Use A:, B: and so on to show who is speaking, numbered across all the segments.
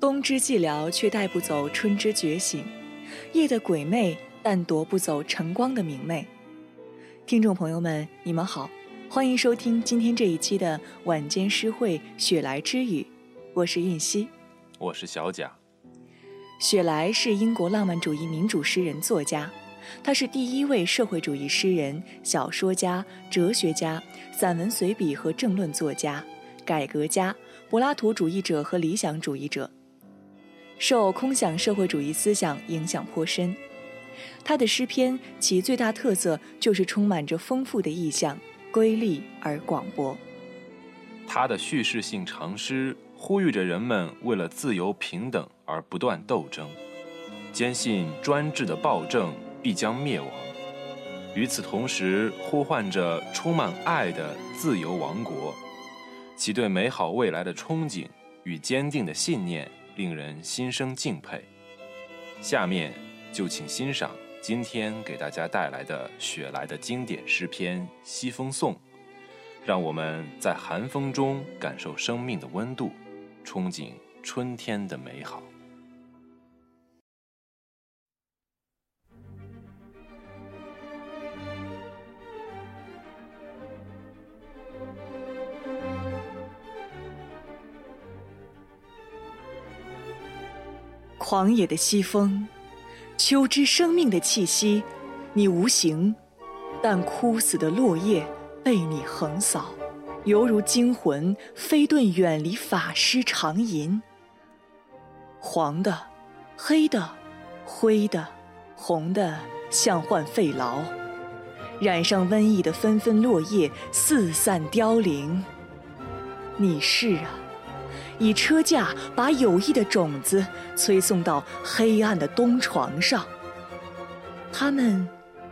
A: 冬之寂寥，却带不走春之觉醒；夜的鬼魅，但夺不走晨光的明媚。听众朋友们，你们好，欢迎收听今天这一期的晚间诗会雪莱之语，我是韵熙，
B: 我是小贾。
A: 雪莱是英国浪漫主义民主诗人、作家，他是第一位社会主义诗人、小说家、哲学家、散文随笔和政论作家、改革家、柏拉图主义者和理想主义者。受空想社会主义思想影响颇深，他的诗篇其最大特色就是充满着丰富的意象，瑰丽而广博。
B: 他的叙事性长诗呼吁着人们为了自由平等而不断斗争，坚信专制的暴政必将灭亡，与此同时呼唤着充满爱的自由王国，其对美好未来的憧憬与坚定的信念。令人心生敬佩。下面就请欣赏今天给大家带来的雪莱的经典诗篇《西风颂》，让我们在寒风中感受生命的温度，憧憬春天的美好。
A: 狂野的西风，秋之生命的气息，你无形，但枯死的落叶被你横扫，犹如惊魂飞遁远离法师长吟。黄的、黑的、灰的、红的，像患肺痨，染上瘟疫的纷纷落叶四散凋零。你是啊。以车架把有益的种子催送到黑暗的冬床上，他们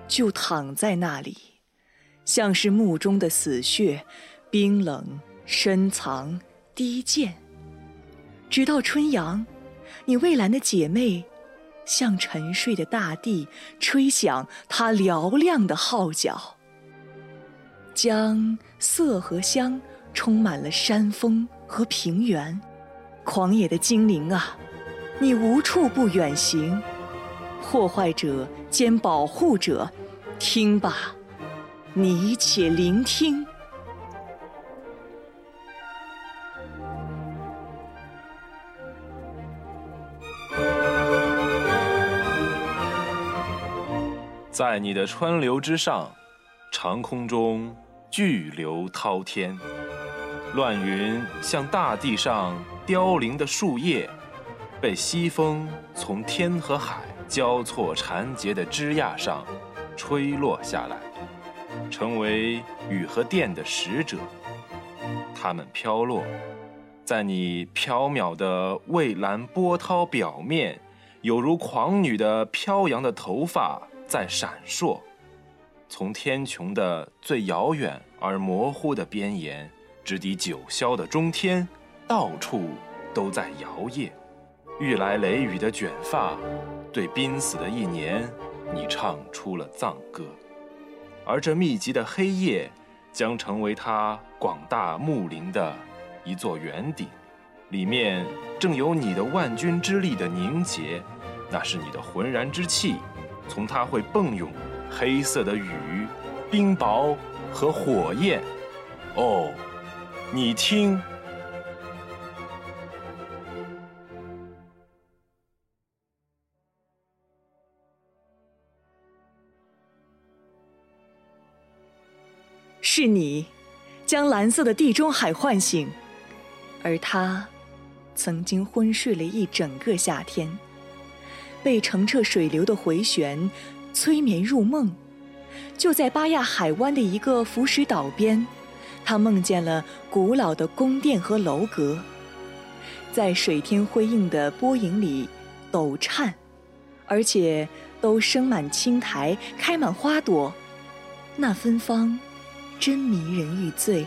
A: 就躺在那里，像是墓中的死穴，冰冷深藏低贱。直到春阳，你蔚蓝的姐妹，向沉睡的大地吹响它嘹亮的号角，将色和香充满了山峰。和平原，狂野的精灵啊，你无处不远行，破坏者兼保护者，听吧，你且聆听。
B: 在你的川流之上，长空中巨流滔天。乱云像大地上凋零的树叶，被西风从天和海交错缠结的枝桠上吹落下来，成为雨和电的使者。它们飘落在你缥缈的蔚蓝波涛表面，有如狂女的飘扬的头发在闪烁，从天穹的最遥远而模糊的边沿。直抵九霄的中天，到处都在摇曳。欲来雷雨的卷发，对濒死的一年，你唱出了葬歌。而这密集的黑夜，将成为他广大木林的一座圆顶，里面正有你的万钧之力的凝结，那是你的浑然之气，从它会迸涌黑色的雨、冰雹和火焰。哦。你听，
A: 是你将蓝色的地中海唤醒，而他曾经昏睡了一整个夏天，被澄澈水流的回旋催眠入梦，就在巴亚海湾的一个浮石岛边。他梦见了古老的宫殿和楼阁，在水天辉映的波影里抖颤，而且都生满青苔，开满花朵，那芬芳真迷人欲醉。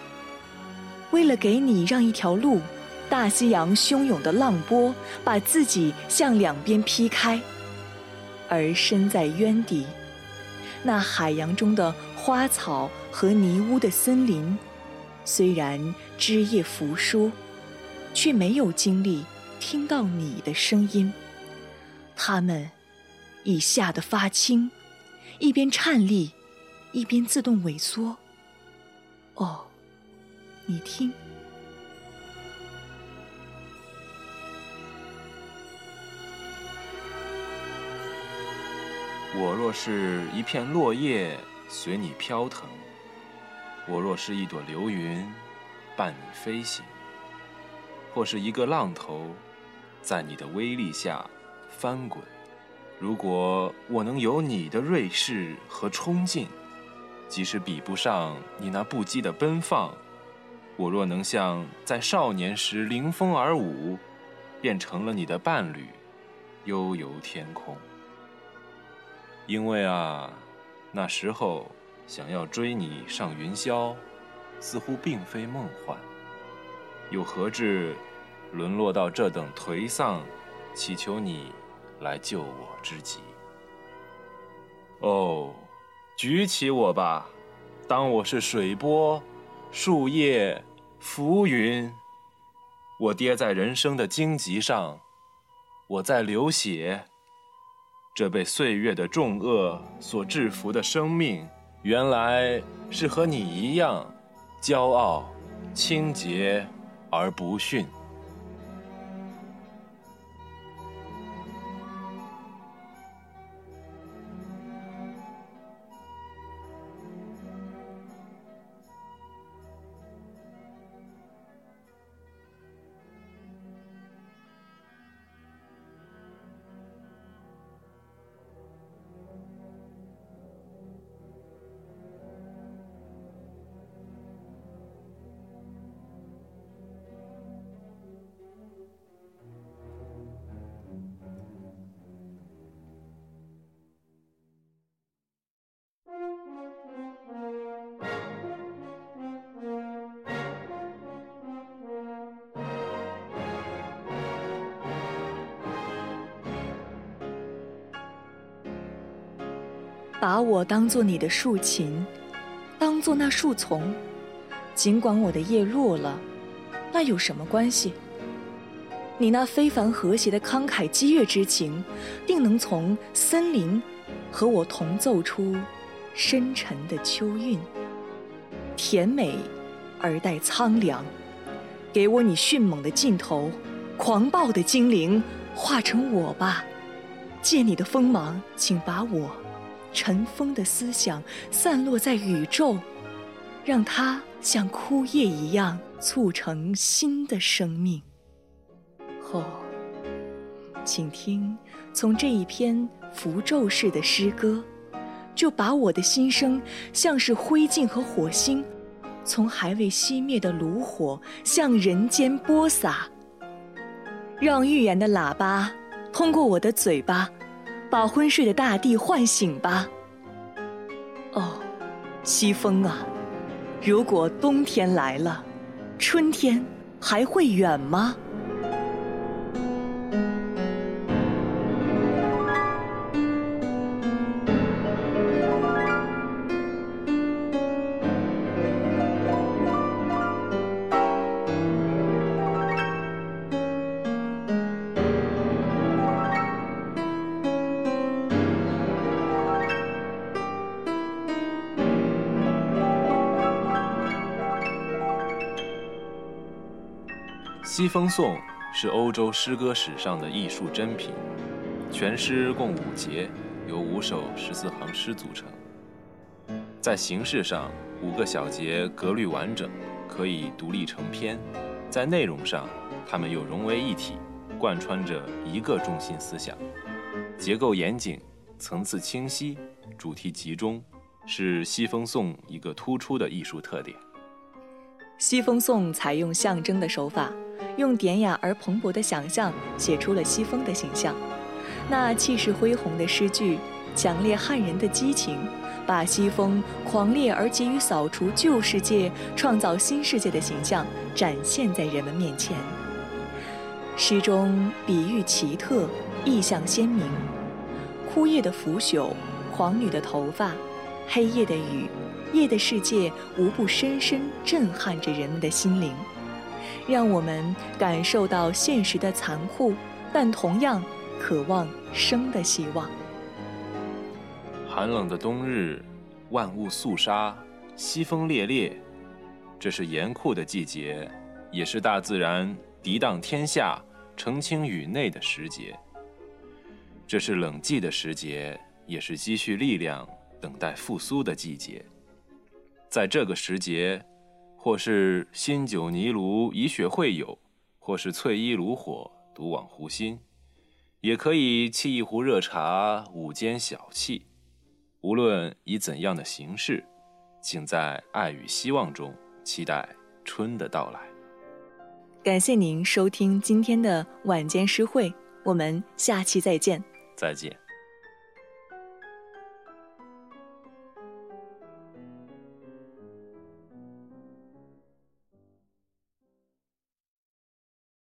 A: 为了给你让一条路，大西洋汹涌的浪波把自己向两边劈开，而身在渊底，那海洋中的花草和泥污的森林，虽然枝叶扶疏，却没有经历听到你的声音。它们已吓得发青，一边颤栗，一边自动萎缩。哦，你听。
B: 我若是一片落叶，随你飘腾；我若是一朵流云，伴你飞行；或是一个浪头，在你的威力下翻滚。如果我能有你的锐势和冲劲，即使比不上你那不羁的奔放；我若能像在少年时凌风而舞，便成了你的伴侣，悠游天空。因为啊，那时候想要追你上云霄，似乎并非梦幻。又何至沦落到这等颓丧，祈求你来救我之极？哦，举起我吧，当我是水波、树叶、浮云。我跌在人生的荆棘上，我在流血。这被岁月的重恶所制服的生命，原来是和你一样，骄傲、清洁而不逊。
A: 把我当做你的竖琴，当做那树丛，尽管我的叶落了，那有什么关系？你那非凡和谐的慷慨激越之情，定能从森林和我同奏出深沉的秋韵，甜美而带苍凉。给我你迅猛的劲头，狂暴的精灵，化成我吧。借你的锋芒，请把我。尘封的思想散落在宇宙，让它像枯叶一样促成新的生命。哦，请听，从这一篇符咒式的诗歌，就把我的心声，像是灰烬和火星，从还未熄灭的炉火向人间播撒。让预言的喇叭通过我的嘴巴。把昏睡的大地唤醒吧！哦，西风啊，如果冬天来了，春天还会远吗？
B: 《西风颂》是欧洲诗歌史上的艺术珍品，全诗共五节，由五首十四行诗组成。在形式上，五个小节格律完整，可以独立成篇；在内容上，它们又融为一体，贯穿着一个中心思想，结构严谨，层次清晰，主题集中，是《西风颂》一个突出的艺术特点。
A: 《西风颂》采用象征的手法。用典雅而蓬勃的想象写出了西风的形象，那气势恢宏的诗句，强烈撼人的激情，把西风狂烈而急于扫除旧世界、创造新世界的形象展现在人们面前。诗中比喻奇特，意象鲜明。枯叶的腐朽，狂女的头发，黑夜的雨，夜的世界，无不深深震撼着人们的心灵，让我们感受到现实的残酷，但同样渴望生的希望。
B: 寒冷的冬日，万物肃杀，西风烈烈，这是严酷的季节，也是大自然涤荡天下、澄清宇内的时节。这是冷季的时节，也是积蓄力量、等待复苏的季节。在这个时节，或是新酒泥炉以雪会友，或是翠衣炉火独往湖心，也可以沏一壶热茶，午间小憩。无论以怎样的形式，请在爱与希望中期待春的到来。
A: 感谢您收听今天的晚间诗会，我们下期再见。
B: 再见。